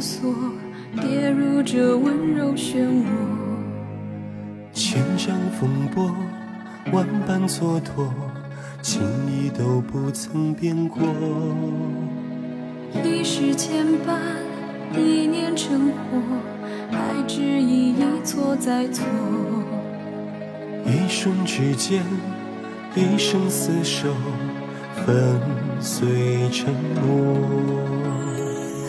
锁，跌入这温柔漩涡。千丈风波，万般蹉跎，情意都不曾变过。历史牵绊，一念成祸，爱只一一错再错。一瞬之间，一生厮守，粉碎承诺。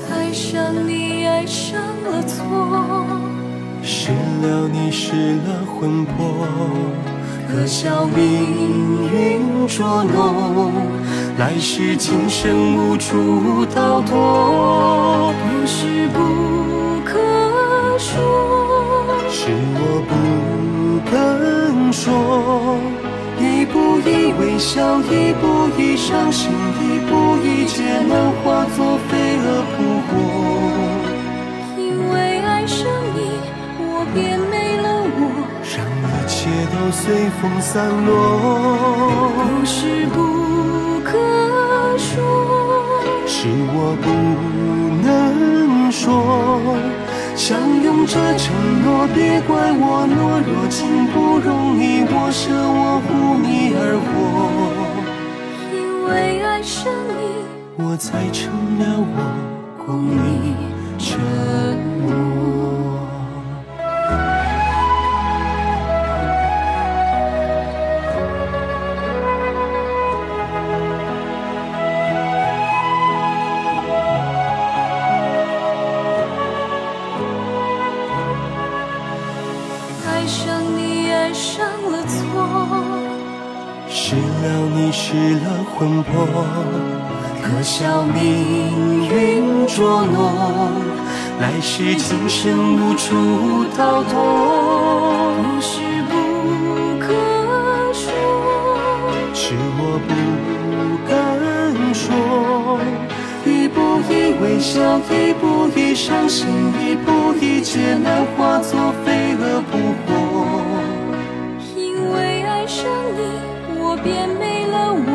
爱上你，爱上了错，失了你，失了魂魄，可笑命运捉弄，来世今生无处逃脱。不是不可说，是我不肯说，一步一微笑，一步一伤心，一步一劫难化作随风散落。不是不可说，是我不能说，相拥着承诺，别怪我懦弱，情不容你我舍，我护你而活，因为爱上你，我才成了我，共你承诺。爱上你，爱上了错。失了你，失了魂魄，可笑命运捉弄，来世今生无处逃脱。一微笑，一步一伤心，一步一劫难化作飞蛾扑火。因为爱上你，我变没了我。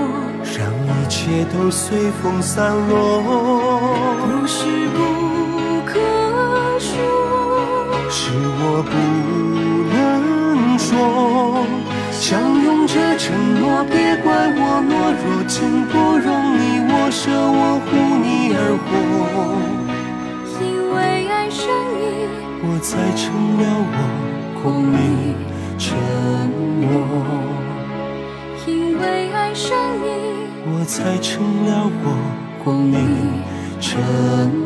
让一切都随风散落。不是不可说，是我不能说，相拥着承诺，别怪我懦弱，情不容你我舍，我护你沉默，因为爱上你，我才成了我，光明沉。